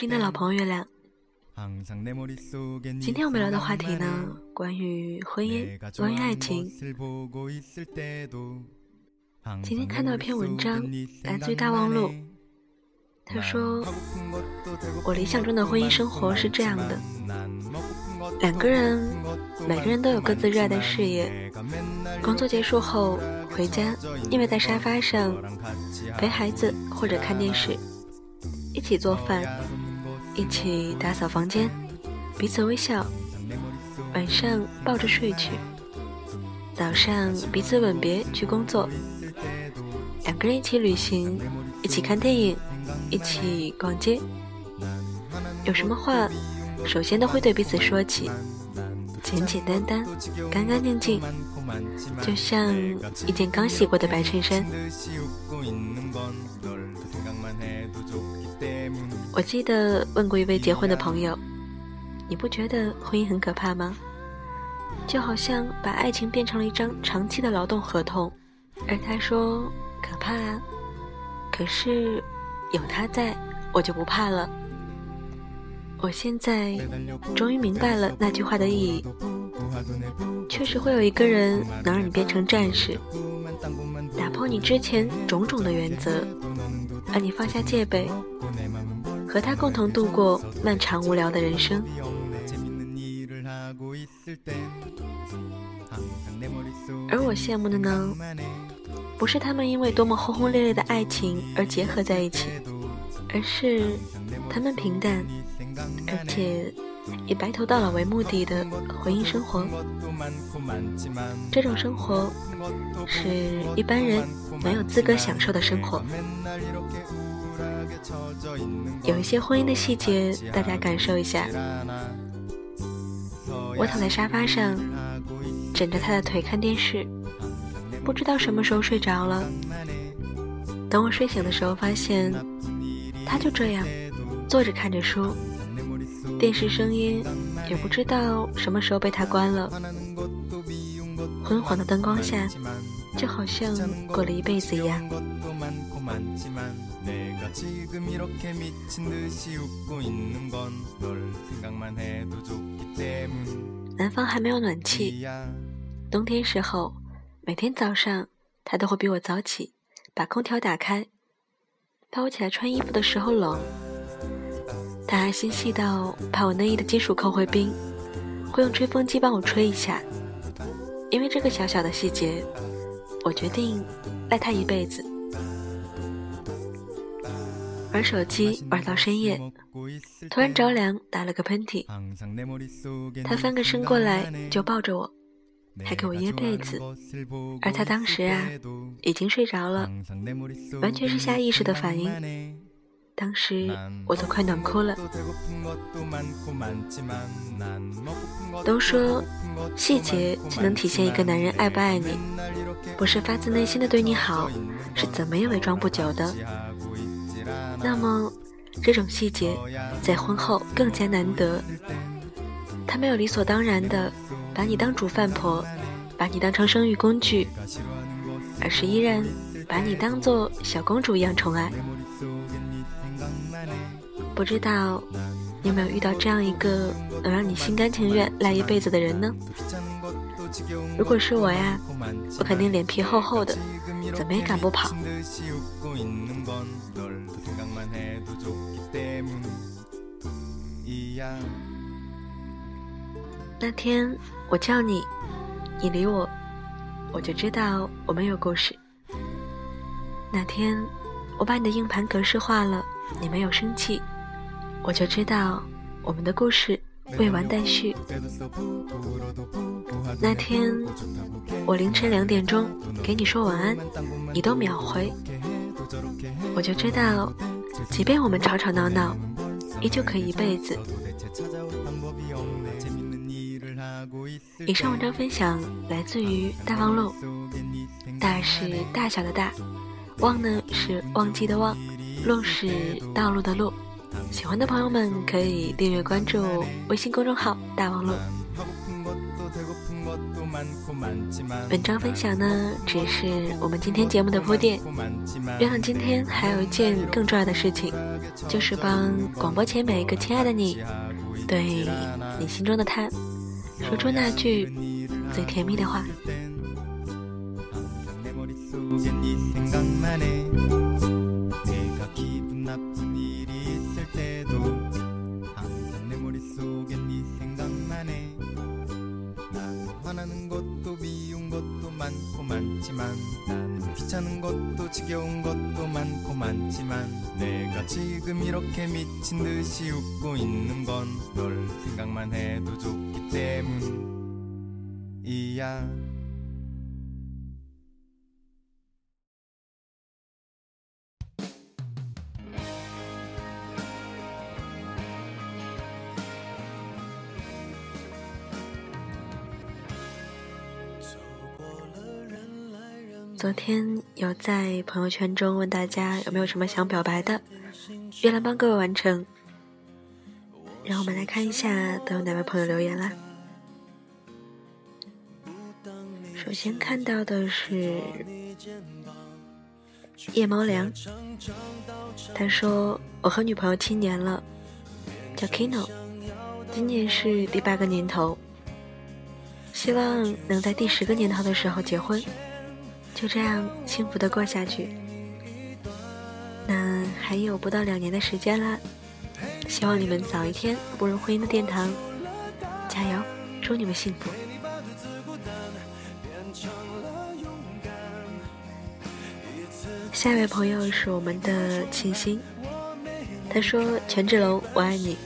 嘿，你好吗？我是你的老朋友月亮。今天我们聊的话题呢，关于婚姻，关于爱情。今天看到一篇文章，来自于大望路。他说：“我理想中的婚姻生活是这样的，两个人，每个人都有各自热爱的事业。工作结束后回家，因为在沙发上，陪孩子或者看电视，一起做饭，一起打扫房间，彼此微笑。晚上抱着睡去，早上彼此吻别去工作。两个人一起旅行，一起看电影。”一起逛街，有什么话，首先都会对彼此说起，简简单单，干干净净，就像一件刚洗过的白衬衫。我记得问过一位结婚的朋友：“你不觉得婚姻很可怕吗？就好像把爱情变成了一张长期的劳动合同。”而他说：“可怕啊，可是……”有他在，我就不怕了。我现在终于明白了那句话的意义。确实会有一个人能让你变成战士，打破你之前种种的原则，让你放下戒备，和他共同度过漫长无聊的人生。而我羡慕的呢？不是他们因为多么轰轰烈烈的爱情而结合在一起，而是他们平淡，而且以白头到老为目的的婚姻生活。这种生活是一般人没有资格享受的生活。有一些婚姻的细节，大家感受一下。我躺在沙发上，枕着他的腿看电视。不知道什么时候睡着了。等我睡醒的时候，发现他就这样坐着看着书，电视声音也不知道什么时候被他关了。昏黄的灯光下，就好像过了一辈子一样。南方还没有暖气，冬天时候。每天早上，他都会比我早起，把空调打开，怕我起来穿衣服的时候冷。他还心细到怕我内衣的金属扣会冰，会用吹风机帮我吹一下。因为这个小小的细节，我决定爱他一辈子。玩手机玩到深夜，突然着凉，打了个喷嚏，他翻个身过来就抱着我。还给我掖被子，而他当时啊，已经睡着了，完全是下意识的反应。当时我都快暖哭了。都说细节才能体现一个男人爱不爱你，不是发自内心的对你好，是怎么也伪装不久的。那么这种细节在婚后更加难得，他没有理所当然的。把你当煮饭婆，把你当成生育工具，而是依然把你当做小公主一样宠爱。不知道你有没有遇到这样一个能让你心甘情愿赖一辈子的人呢？如果是我呀，我肯定脸皮厚厚的，怎么也赶不跑。那天我叫你，你理我，我就知道我们有故事。那天我把你的硬盘格式化了，你没有生气，我就知道我们的故事未完待续。那天我凌晨两点钟给你说晚安，你都秒回，我就知道，即便我们吵吵闹闹，依旧可以一辈子。以上文章分享来自于大望路，大是大小的大，忘呢是忘记的忘，路是道路的路。喜欢的朋友们可以订阅关注微信公众号大王路。文章分享呢，只是我们今天节目的铺垫。月亮今天还有一件更重要的事情，就是帮广播前每一个亲爱的你，对你心中的他，说出那句最甜蜜的话。 때도 항상 내 머릿속에 네 생각만 해. 나도 화나는 것도 미운 것도 많고 많지만 나는 귀찮은 것도 지겨운 것도 많고 많지만 내가 지금 이렇게 미친 듯이 웃고 있는 건 널 생각만 해도 좋기 때문이야. 昨天有在朋友圈中问大家有没有什么想表白的，月亮帮各位完成。让我们来看一下都有哪位朋友留言啦。首先看到的是夜猫凉，他说我和女朋友七年了，叫 Kino，今年是第八个年头，希望能在第十个年头的时候结婚。就这样幸福的过下去，那还有不到两年的时间啦，希望你们早一天步入婚姻的殿堂，加油，祝你们幸福。下一位朋友是我们的庆心，他说：“权志龙，我爱你，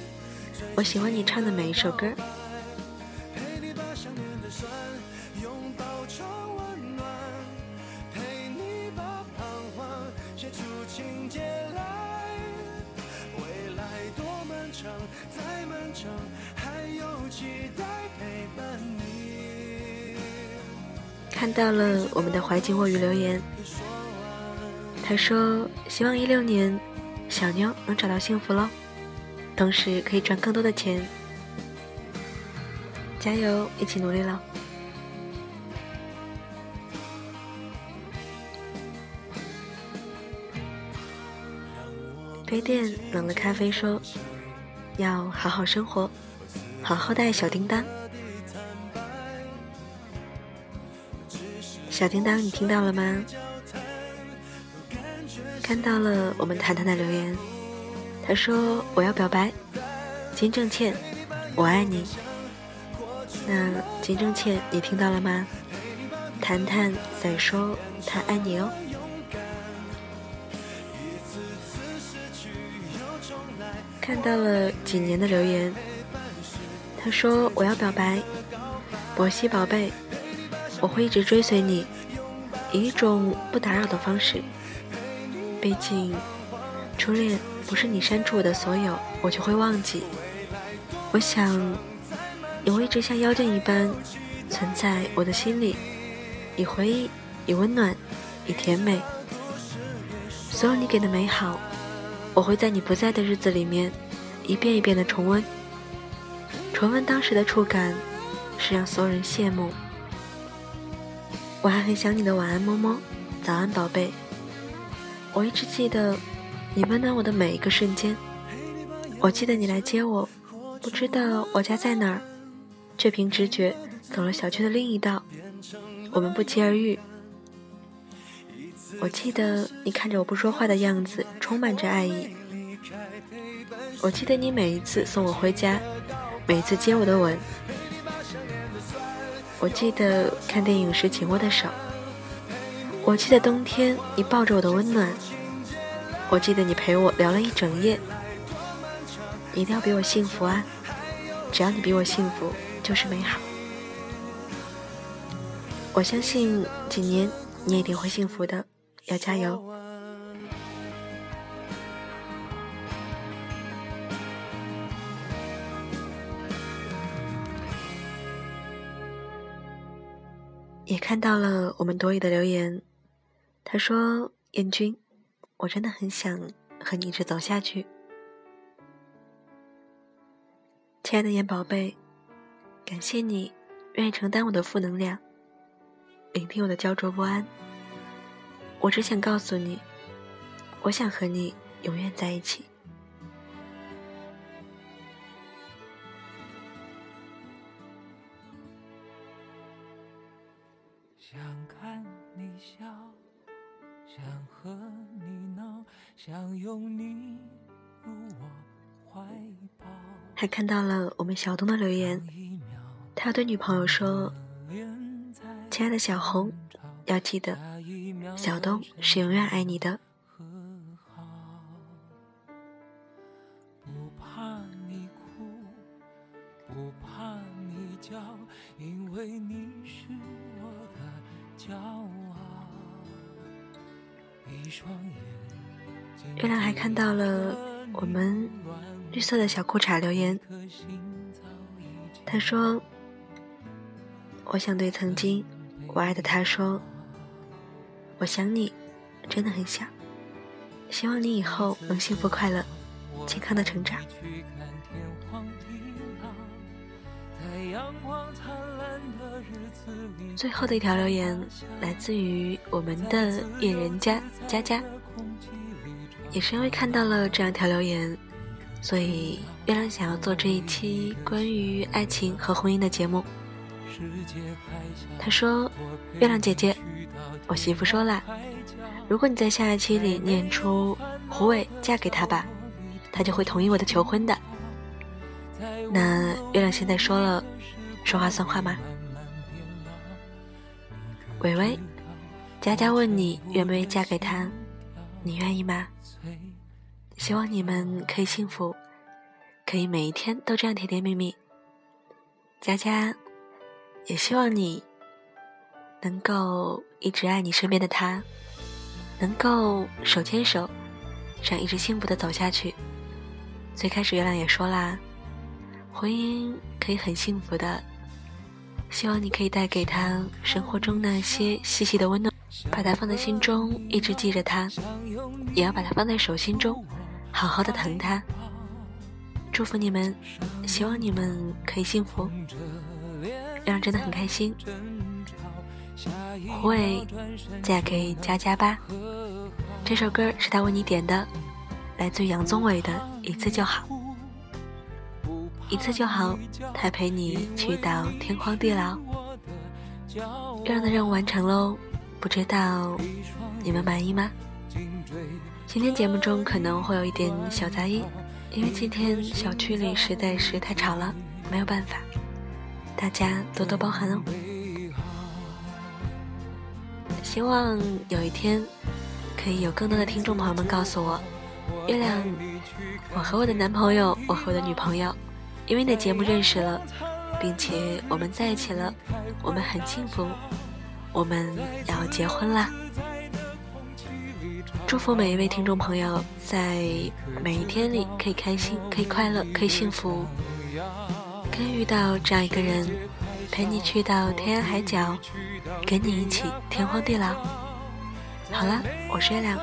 我喜欢你唱的每一首歌。”看到了我们的怀瑾卧语留言，他说希望一六年小妞能找到幸福喽，同时可以赚更多的钱，加油，一起努力喽！杯垫冷了咖啡说，要好好生活，好好带小叮当。小叮当，你听到了吗？看到了我们谈谈的留言，他说我要表白，金正倩，我爱你。那金正倩，你听到了吗？谈谈在说他爱你哦。看到了几年的留言，他说我要表白，博西宝贝。我会一直追随你，以一种不打扰的方式。毕竟，初恋不是你删除我的所有，我就会忘记。我想，你会一直像妖精一般存在我的心里，以回忆，以温暖，以甜美。所有你给的美好，我会在你不在的日子里面，一遍一遍的重温。重温当时的触感，是让所有人羡慕。我还很想你的晚安，么么，早安，宝贝。我一直记得你温暖我的每一个瞬间。我记得你来接我，不知道我家在哪儿，却凭直觉走了小区的另一道。我们不期而遇。我记得你看着我不说话的样子，充满着爱意。我记得你每一次送我回家，每一次接我的吻。我记得看电影时紧握的手，我记得冬天你抱着我的温暖，我记得你陪我聊了一整夜。一定要比我幸福啊！只要你比我幸福，就是美好。我相信几年你也一定会幸福的，要加油。也看到了我们多余的留言，他说：“燕君，我真的很想和你一直走下去。”亲爱的燕宝贝，感谢你愿意承担我的负能量，聆听我的焦灼不安。我只想告诉你，我想和你永远在一起。想看你笑，想和你闹，想拥你入我怀抱。还看到了我们小东的留言，他要对女朋友说：“亲爱的小红，要记得，小东是永远爱你的。”因为你是我的骄傲。月亮还看到了我们绿色的小裤衩留言，他说：“我想对曾经我爱的他说，我想你，真的很想，希望你以后能幸福快乐，健康的成长。”最后的一条留言来自于我们的野人家佳佳，也是因为看到了这样一条留言，所以月亮想要做这一期关于爱情和婚姻的节目。他说：“月亮姐姐，我媳妇说了，如果你在下一期里念出胡伟嫁给他吧，他就会同意我的求婚的。”那月亮现在说了，说话算话吗？伟伟，佳佳问你愿不愿意嫁给他，你愿意吗？希望你们可以幸福，可以每一天都这样甜甜蜜蜜。佳佳，也希望你能够一直爱你身边的他，能够手牵手，这样一直幸福的走下去。最开始月亮也说啦，婚姻可以很幸福的。希望你可以带给他生活中那些细细的温暖，把它放在心中，一直记着他，也要把它放在手心中，好好的疼他。祝福你们，希望你们可以幸福。月亮真的很开心。胡伟，嫁给佳佳吧。这首歌是他为你点的，来自杨宗纬的《一次就好》。一次就好，他陪你去到天荒地老。月亮的任务完成喽，不知道你们满意吗？今天节目中可能会有一点小杂音，因为今天小区里实在是太吵了，没有办法，大家多多包涵哦。希望有一天可以有更多的听众朋友们告诉我，月亮，我和我的男朋友，我和我的女朋友。因为你的节目认识了，并且我们在一起了，我们很幸福，我们要结婚啦！祝福每一位听众朋友在每一天里可以开心，可以快乐，可以幸福，可以遇到这样一个人，陪你去到天涯海角，跟你一起天荒地老。好了，我是月亮，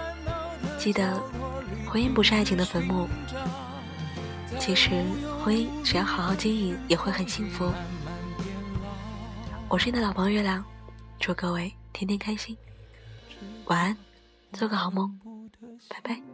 记得，婚姻不是爱情的坟墓。其实，婚姻只要好好经营，也会很幸福。我是你的老朋友月亮，祝各位天天开心，晚安，做个好梦，拜拜。